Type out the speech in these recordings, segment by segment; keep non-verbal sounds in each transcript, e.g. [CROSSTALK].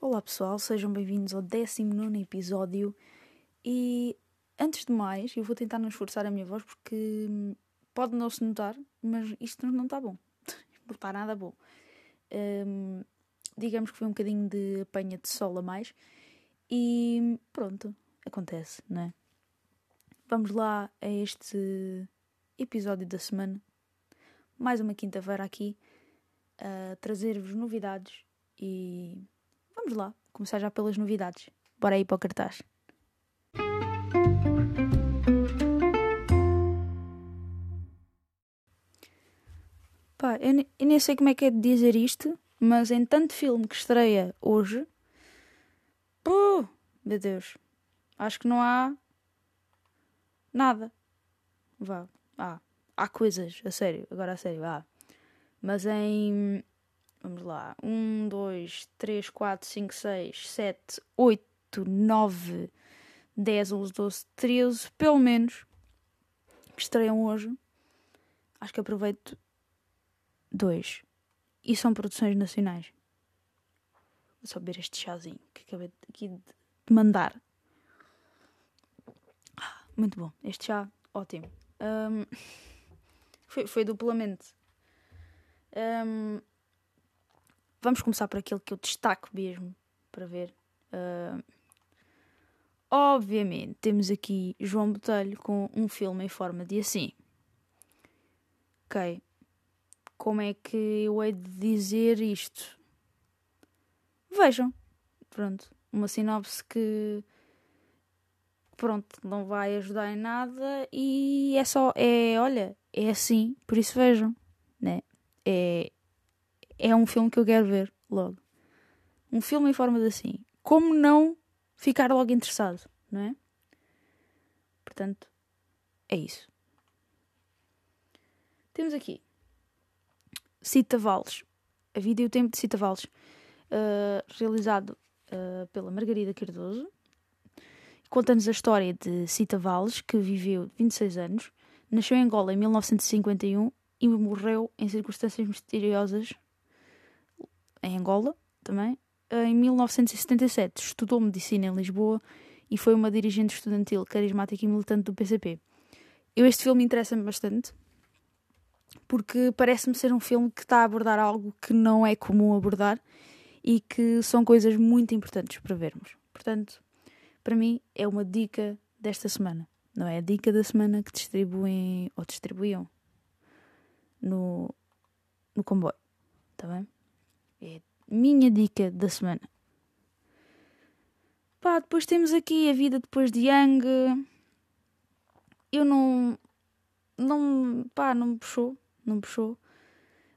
Olá pessoal, sejam bem-vindos ao 19 episódio. E antes de mais, eu vou tentar não esforçar a minha voz porque hum, pode não se notar, mas isto não está bom. [LAUGHS] Não está nada bom. Um, digamos que foi um bocadinho de apanha de sol a mais. E pronto, acontece, não é? Vamos lá a este episódio da semana. Mais uma quinta-feira aqui a trazer-vos novidades e vamos lá, começar já pelas novidades. Bora aí para o cartaz. Pá, eu, eu nem sei como é que é de dizer isto, mas em tanto filme que estreia hoje, oh, meu Deus, acho que não há nada. Vá, há, há coisas, a sério, agora a sério, há. Mas em. Vamos lá. 1, 2, 3, 4, 5, 6, 7, 8, 9, 10, 11, 12, 13, pelo menos, que estreiam hoje. Acho que aproveito dois. E são produções nacionais. Vou só beber este chazinho que acabei aqui de mandar. Ah, Muito bom. Este chá, ótimo. Ahm, [LAUGHS] foi, foi duplamente. Ahm, vamos começar por aquele que eu destaco mesmo para ver. Ahm, obviamente, temos aqui João Botelho com um filme em forma de assim. Ok. Como é que eu hei de dizer isto? Vejam. Pronto. Uma sinopse que. Pronto, não vai ajudar em nada e é só. É, olha, é assim, por isso vejam. Né? É, é um filme que eu quero ver logo. Um filme em forma de assim. Como não ficar logo interessado, não é? Portanto, é isso. Temos aqui Cita Valles, a vida e o tempo de Cita Valles, uh, realizado uh, pela Margarida Cardoso. Conta-nos a história de Cita Valles, que viveu 26 anos, nasceu em Angola em 1951 e morreu em circunstâncias misteriosas em Angola também. Em 1977 estudou medicina em Lisboa e foi uma dirigente estudantil carismática e militante do PCP. Eu este filme interessa-me bastante porque parece-me ser um filme que está a abordar algo que não é comum abordar e que são coisas muito importantes para vermos. Portanto, para mim é uma dica desta semana. Não é a dica da semana que distribuem ou distribuíam no, no comboio. Está bem? É minha dica da semana. Pá, depois temos aqui a vida depois de Yang. Eu não. Não. Pá, não me puxou. Não me puxou.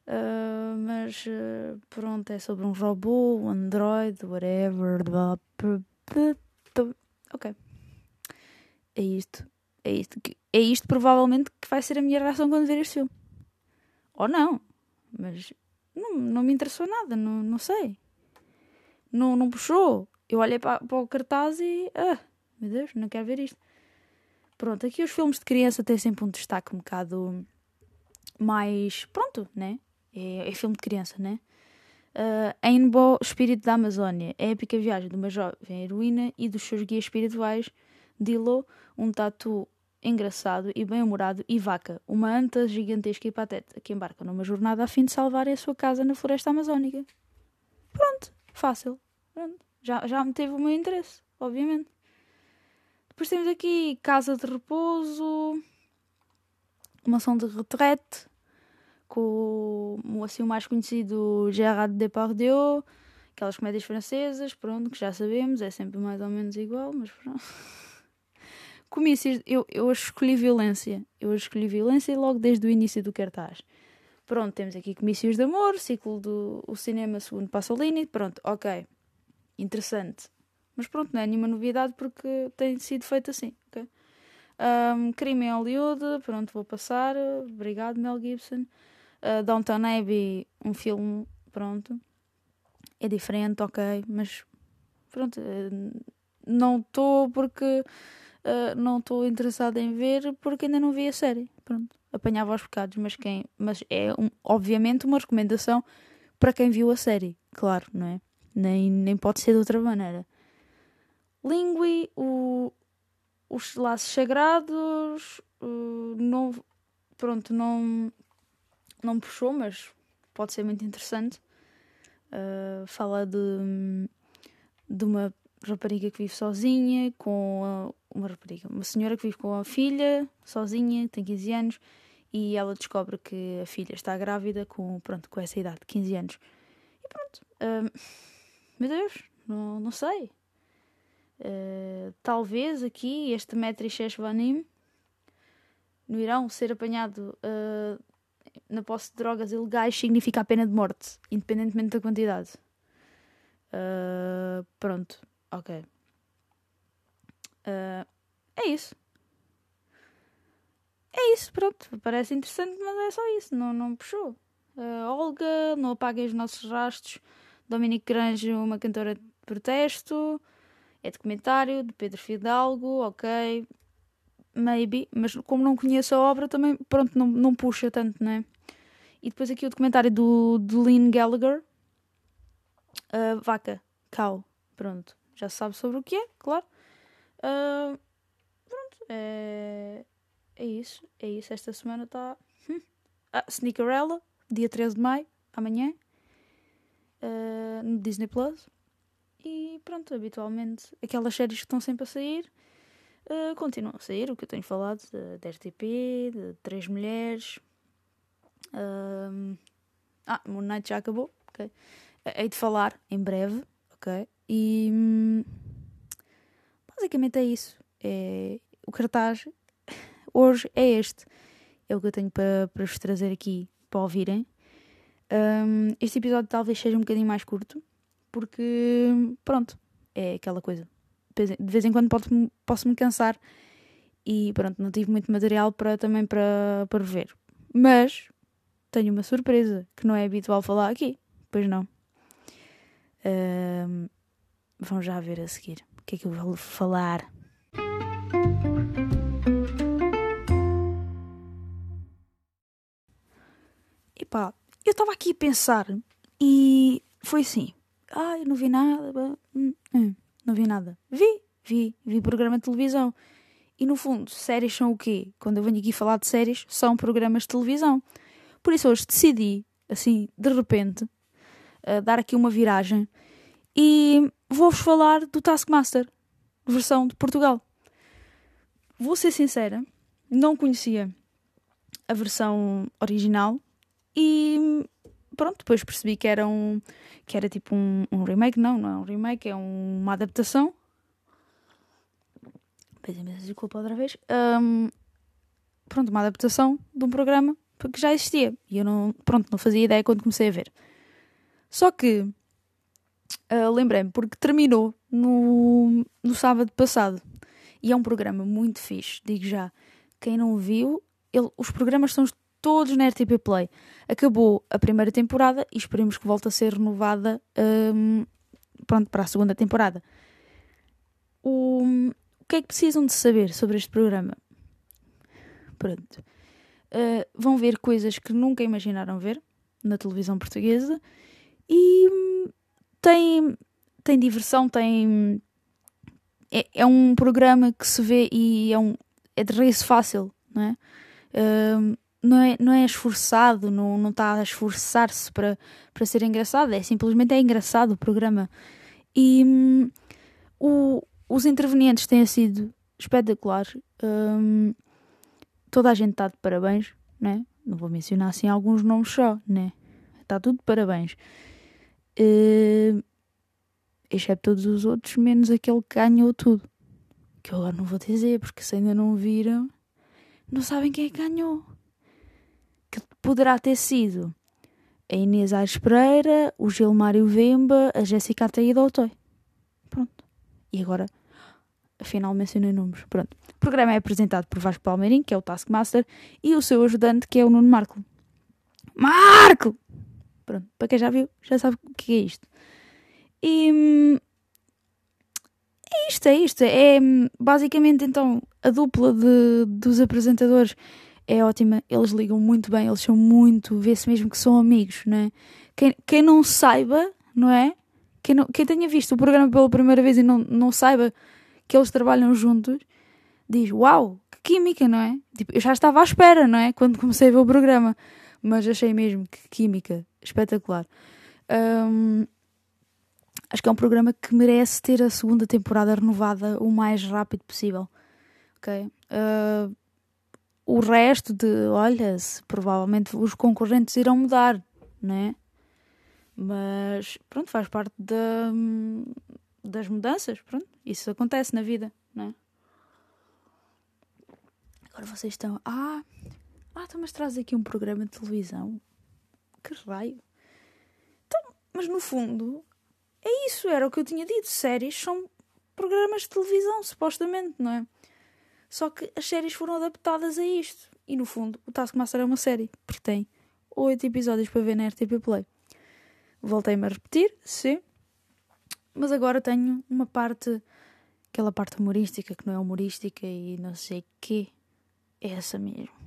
Ah, mas ah, pronto, é sobre um robô, um android, whatever. Ok. É isto. É isto. que- É isto provavelmente que vai ser a minha reação quando ver este filme. Ou não. Mas não, não me interessou nada, não, não sei. Não, não puxou. Eu olhei para, para o cartaz e. Ah, meu Deus, não quero ver isto. Pronto, aqui os filmes de criança têm sempre um destaque um bocado mais. Pronto, né? É, é filme de criança, né? Uh, Ainbo, Espírito da Amazónia, é a épica viagem de uma jovem heroína e dos seus guias espirituais, Dilo, um tatu engraçado e bem-humorado, e Vaca, uma anta gigantesca e pateta, que embarca numa jornada a fim de salvarem a sua casa na floresta amazónica. Pronto, fácil. Pronto. Já, já me teve o meu interesse, obviamente. Depois temos aqui Casa de Repouso, Mansão de Retrete, com o- assim, o mais conhecido Gérard Depardieu, aquelas comédias francesas, pronto, que já sabemos, é sempre mais ou menos igual, mas pronto. [LAUGHS] Comícios, eu, eu escolhi violência. Eu escolhi violência logo desde o início do cartaz. Pronto, temos aqui Comícios de Amor, ciclo do o cinema segundo Pasolini, pronto, ok. Interessante. Mas pronto, não é nenhuma novidade porque tem sido feito assim, ok? Ahm, crime em Hollywood, pronto, vou passar. Obrigado, Mel Gibson. Uh, Downton Abbey, um filme, pronto. É diferente, ok, mas pronto, eh, não estou porque eh, não estou interessada em ver porque ainda não vi a série. Pronto, apanhava aos bocados, mas quem, mas é um- obviamente uma recomendação para quem viu a série, claro, não é? Nem, nem pode ser de outra maneira. Lingui, o, os laços sagrados, uh, não, pronto, não, não puxou, mas pode ser muito interessante. Uh, fala de, de uma rapariga que vive sozinha, com a, uma rapariga, uma senhora que vive com a filha, sozinha, tem 15 anos, e ela descobre que a filha está grávida com, pronto, com essa idade, 15 anos. E pronto, uh, meu Deus, não, não sei. Uh, talvez aqui este Metri Sheshvanim no Irão ser apanhado uh, na posse de drogas ilegais significa a pena de morte, independentemente da quantidade. Uh, pronto, ok. é isso. É isso, pronto. Parece interessante, mas é só isso. Não, não puxou. Olga, não apaguem os nossos rastros. Dominique Grange, uma cantora de protesto. É documentário de Pedro Fidalgo, ok. Maybe, mas como não conheço a obra, também, pronto, não, não puxa tanto, né? E depois aqui o documentário do, do Lynn Gallagher, uh, Vaca, Cow, pronto. Já sabe sobre o que é, claro. Uh, pronto, é, é isso, é isso. Esta semana está. Hum. Ah, Sneakerella, dia 13 de maio, amanhã, uh, no Disney Plus. E pronto, habitualmente aquelas séries que estão sempre a sair uh, continuam a sair. O que eu tenho falado de, de RTP, de Três Mulheres. Uh, ah, Moon Knight já acabou, ok. Hei de falar em breve, ok. E hum, basicamente é isso. É, o cartaz hoje é este. É o que eu tenho para, para vos trazer aqui para ouvirem. Um, este episódio talvez seja um bocadinho mais curto, porque pronto, é aquela coisa. De vez em quando posso me cansar e pronto, não tive muito material para também para, para ver. Mas tenho uma surpresa que não é habitual falar aqui, pois não. Um, vão já ver a seguir o que é que eu vou falar. Epá, eu estava aqui a pensar e foi assim. Ai, não vi nada. Hum, hum, não vi nada. Vi, vi, vi programa de televisão. E no fundo, séries são o quê? Quando eu venho aqui falar de séries, são programas de televisão. Por isso hoje decidi, assim, de repente, uh, dar aqui uma viragem e vou-vos falar do Taskmaster, versão de Portugal. Vou ser sincera, não conhecia a versão original e pronto, depois percebi que era um que era tipo um, um remake, não, não é um remake, é um, uma adaptação. Peço imensa desculpa outra vez. Um, pronto, uma adaptação de um programa que já existia. E eu não, pronto, não fazia ideia quando comecei a ver. Só que uh, lembrei-me, porque terminou no, no sábado passado. E é um programa muito fixe, digo já. Quem não viu, ele, os programas são todos na RTP Play. Acabou a primeira temporada e esperemos que volte a ser renovada um, pronto, para a segunda temporada. O, o que é que precisam de saber sobre este programa? Pronto. Uh, vão ver coisas que nunca imaginaram ver na televisão portuguesa e hum, tem, tem diversão, tem. É, é um programa que se vê e é, um, é de rir fácil, não é? Uh, não é, não é esforçado, não, não está a esforçar-se para, para ser engraçado, é simplesmente é engraçado o programa. E hum, o, os intervenientes têm sido espetaculares. Hum, toda a gente está de parabéns, né? Não vou mencionar assim alguns nomes só, né? Está tudo de parabéns. Uh, exceto todos os outros, menos aquele que ganhou tudo. Que eu agora não vou dizer, porque se ainda não viram, não sabem quem é ganhou que poderá ter sido a Inês Aires Pereira, o Gilmário Vemba, a Jéssica Ataída ou o Toy. Pronto. E agora, afinal mencionei nomes. Pronto. O programa é apresentado por Vasco Palmeirim, que é o Taskmaster, e o seu ajudante, que é o Nuno Marco. Marco! Pronto. Para quem já viu, já sabe o que é isto. E... Hum, é isto, é isto. É hum, basicamente então a dupla de, dos apresentadores é ótima, eles ligam muito bem, eles são muito, vê-se mesmo que são amigos, não é? Quem, quem não saiba, não é? Quem, não, quem tenha visto o programa pela primeira vez e não, não saiba que eles trabalham juntos, diz: Uau, que química, não é? Tipo, eu já estava à espera, não é? Quando comecei a ver o programa, mas achei mesmo que química espetacular. Um, acho que é um programa que merece ter a segunda temporada renovada o mais rápido possível. Ok? Uh, o resto de, olha, se provavelmente os concorrentes irão mudar, não é? Mas pronto, faz parte da, das mudanças, pronto, isso acontece na vida, não é? Agora vocês estão, ah, ah, então mas traz aqui um programa de televisão. Que raio. Então, mas no fundo, é isso, era o que eu tinha dito. Séries são programas de televisão, supostamente, não é? Só que as séries foram adaptadas a isto. E no fundo, o Taskmaster é uma série, porque tem oito episódios para ver na RTP Play. Voltei-me a repetir, sim. Mas agora tenho uma parte, aquela parte humorística que não é humorística e não sei o quê. É essa mesmo.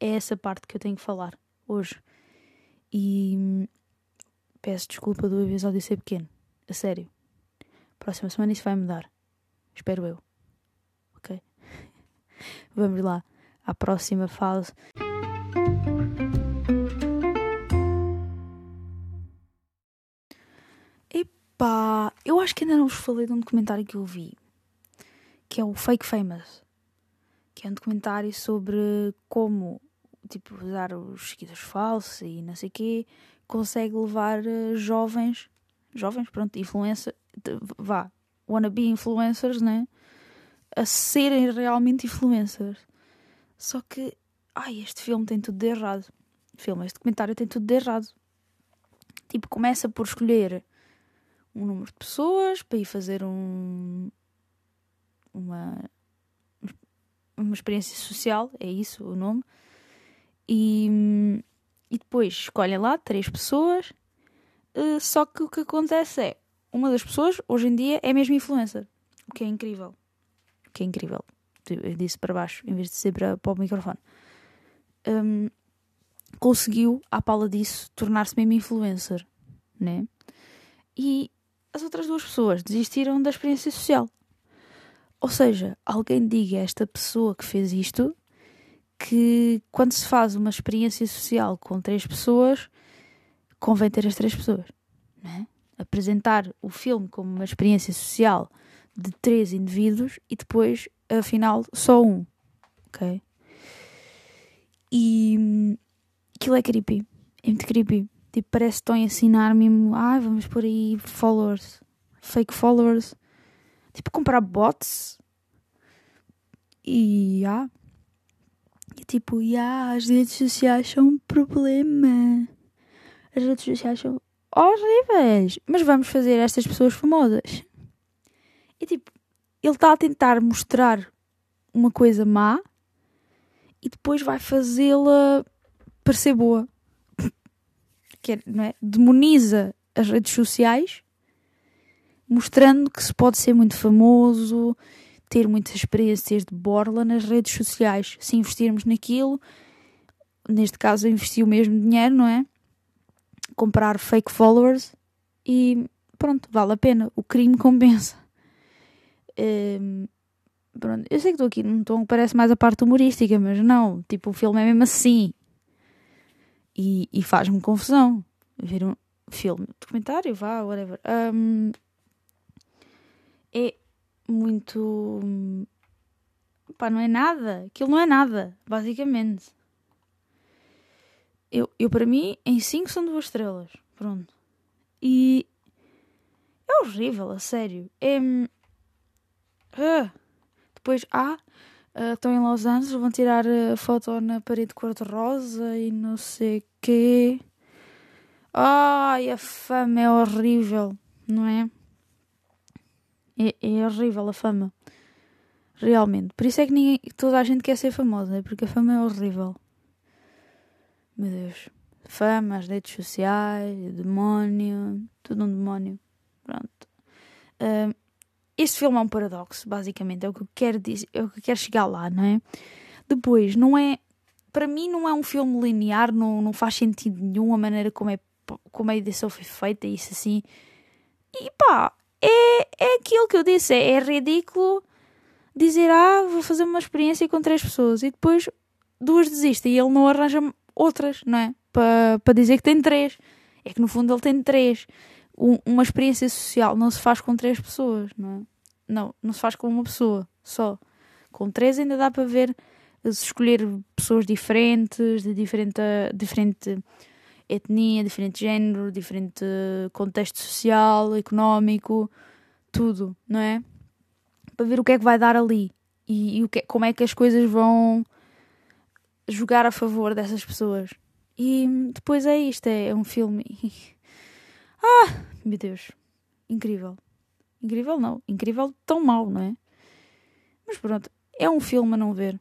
É essa parte que eu tenho que falar hoje. E hum, peço desculpa do episódio ser pequeno. A sério. Próxima semana isso vai mudar. Espero eu. Ok? [LAUGHS] Vamos lá à próxima fase. Epá, eu acho que ainda não vos falei de um documentário que eu vi, que é o Fake Famous, que é um documentário sobre como, tipo, usar os seguidores falsos e não sei o quê, consegue levar uh, jovens, jovens, pronto, influencer, vá, wannabe influencers, né? A serem realmente influencers. Só que, ai, este filme tem tudo de errado. Filme, este documentário tem tudo de errado. Tipo, começa por escolher um número de pessoas para ir fazer um uma uma experiência social, é isso o nome. E, e depois escolhem lá três pessoas. Uh, só que o que acontece é uma das pessoas hoje em dia é mesmo influencer, o que é incrível. O que é incrível eu disse para baixo em vez de ser para, para o microfone, um, conseguiu, à pala disso, tornar-se mesmo influencer, né? E as outras duas pessoas desistiram da experiência social. Ou seja, alguém diga a esta pessoa que fez isto que quando se faz uma experiência social com três pessoas, convém ter as três pessoas. Né? Apresentar o filme como uma experiência social de três indivíduos e depois afinal só um. Ok? E aquilo é creepy. É muito creepy. Tipo, parece que estão a ensinar-me. Ah, vamos por aí followers. Fake followers. Tipo, comprar bots. E ah. Tipo, ah, as redes sociais são um problema. As redes sociais são horríveis. Mas vamos fazer estas pessoas famosas. E tipo, ele está a tentar mostrar uma coisa má e depois vai fazê-la parecer boa. [LAUGHS] Que é, não é? Demoniza as redes sociais, mostrando que se pode ser muito famoso, ter muitas experiências de borla nas redes sociais. Se investirmos naquilo, neste caso investir o mesmo dinheiro, não é? Comprar fake followers e pronto, vale a pena. O crime compensa. Um, pronto, eu sei que estou aqui num tom que parece mais a parte humorística, mas não, tipo, o filme é mesmo assim. E, e faz-me confusão ver um filme, documentário, vá, whatever. Um, é muito. Pá, não é nada. Aquilo não é nada, basicamente. Eu, eu para mim, em 5 são duas estrelas. Pronto. E. É horrível, a sério. É Uh, depois, ah, uh, estão em Los Angeles, vão tirar a foto na parede cor-de-rosa e não sei quê. Ai, a fama é horrível, não é? É? É horrível a fama. Realmente. Por isso é que ninguém, toda a gente quer ser famosa, é porque a fama é horrível. Meu Deus. Fama, as redes sociais, demónio, tudo um demónio. Pronto. Uh, este filme é um paradoxo, basicamente, é o que eu quero dizer, é o que eu quero chegar lá, não é? Depois, não é. Para mim, não é um filme linear, não, não faz sentido nenhum a maneira como, é, como a edição foi feita, isso assim. E pá, é, é aquilo que eu disse, é, é ridículo dizer, ah, vou fazer uma experiência com três pessoas e depois duas desistem e ele não arranja outras, não é? Para pa dizer que tem três. É que no fundo ele tem três. Um, uma experiência social não se faz com três pessoas, não é? Não, não se faz com uma pessoa só. Com três ainda dá para ver, se escolher pessoas diferentes, de diferente, diferente etnia, diferente género, diferente contexto social, económico, tudo, não é? Para ver o que é que vai dar ali e, e o que, como é que as coisas vão jogar a favor dessas pessoas. E depois é isto, é, é um filme. [LAUGHS] ah, meu Deus, incrível. Incrível não, incrível tão mau, não é? Mas pronto, é um filme a não ver.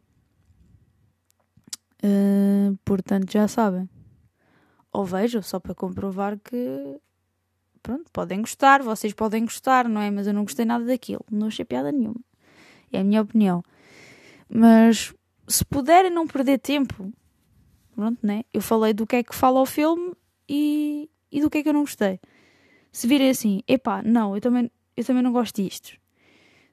Uh, portanto, já sabem. Ou vejam, só para comprovar que. Pronto, podem gostar, vocês podem gostar, não é? Mas eu não gostei nada daquilo, não achei piada nenhuma. É a minha opinião. Mas se puderem não perder tempo, pronto, né? Eu falei do que é que fala o filme e, e do que é que eu não gostei. Se virem assim, epá, não, eu também, eu também não gosto disto.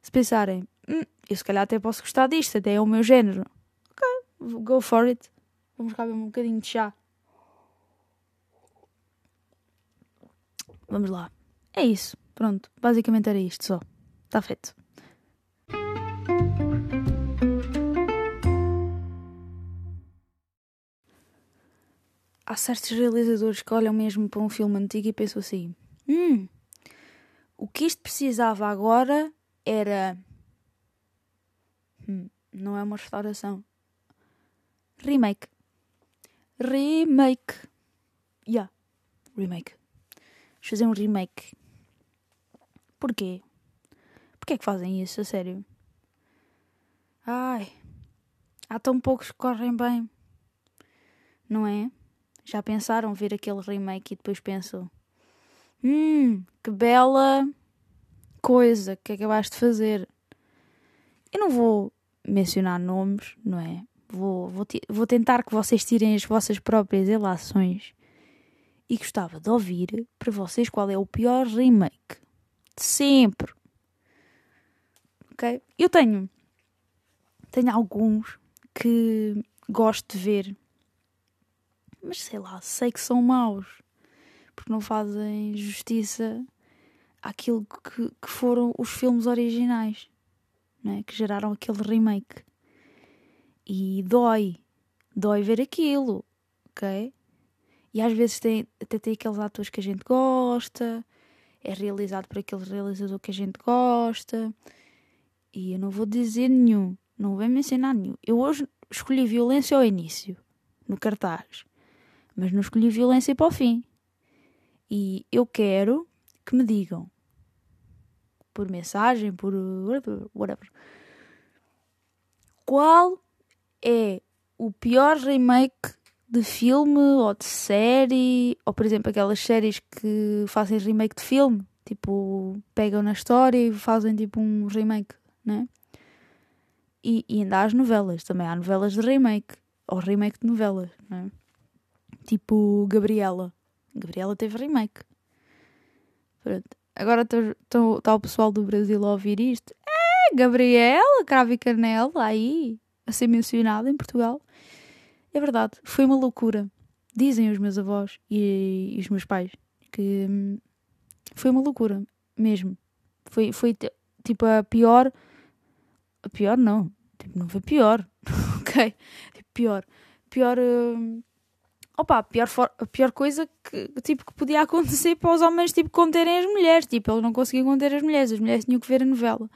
Se pensarem, hum, eu se calhar até posso gostar disto, até é o meu género. Ok, go for it. Vamos cá um bocadinho de chá. Vamos lá. É isso. Pronto. Basicamente era isto só. Está feito. Há certos realizadores que olham mesmo para um filme antigo e pensam assim: hum, o que isto precisava agora era Hum, não é uma restauração. Remake. Remake. Yeah. Remake. Vamos fazer um remake. Porquê? Porquê é que fazem isso, a sério? Ai. Há tão poucos que correm bem. Não é? Já pensaram ver aquele remake e depois pensam: Hum, que bela coisa que acabaste de fazer. Eu não vou mencionar nomes, não é? Vou, vou, vou tentar que vocês tirem as vossas próprias relações e gostava de ouvir para vocês qual é o pior remake de sempre. Ok? Eu tenho, tenho alguns que gosto de ver, mas sei lá, sei que são maus porque não fazem justiça àquilo que, que foram os filmes originais né, que geraram aquele remake. E dói, dói ver aquilo, ok? E às vezes tem, até tem aqueles atores que a gente gosta, é realizado por aquele realizador que a gente gosta. E eu não vou dizer nenhum, não vou mencionar nenhum. Eu hoje escolhi violência ao início, no cartaz, mas não escolhi violência para o fim. E eu quero que me digam por mensagem, por whatever. Qual é o pior remake de filme ou de série? Ou, por exemplo, aquelas séries que fazem remake de filme? Tipo, pegam na história e fazem tipo um remake, né? E, e ainda há as novelas, também há novelas de remake, ou remake de novelas, né? Tipo Gabriela. Gabriela teve remake. Pronto. Agora está o pessoal do Brasil a ouvir isto. É, Gabriela, Cravo e Canela, aí, a ser mencionada em Portugal. É verdade, foi uma loucura. Dizem os meus avós e, e os meus pais que hum, foi uma loucura, mesmo. Foi, foi tipo a pior. A pior não, tipo, não foi pior, [LAUGHS] ok? Tipo, pior. Pior. Hum, opa, a pior, a pior coisa que, tipo, que podia acontecer para os homens tipo, conterem as mulheres. Tipo, eles não conseguiam conter as mulheres, as mulheres tinham que ver a novela.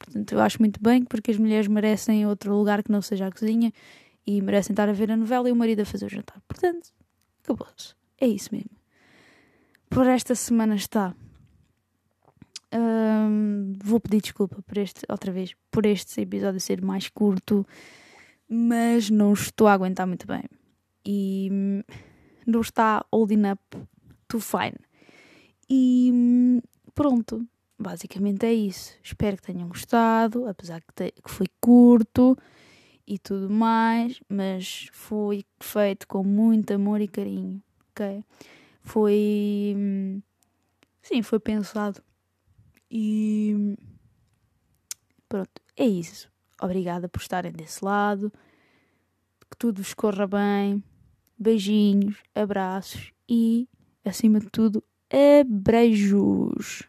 Portanto, eu acho muito bem porque as mulheres merecem outro lugar que não seja a cozinha e merecem estar a ver a novela e o marido a fazer o jantar. Portanto, acabou-se. É isso mesmo. Por esta semana está. Hum, vou pedir desculpa por este, outra vez, por este episódio ser mais curto, mas não estou a aguentar muito bem e não está holding up to fine. E pronto, basicamente é isso. Espero que tenham gostado, apesar que, te, que foi curto e tudo mais, mas foi feito com muito amor e carinho, ok? Foi. Sim, foi pensado. E pronto, é isso. Obrigada por estarem desse lado. Que tudo vos corra bem. Beijinhos, abraços e, acima de tudo, abreijos.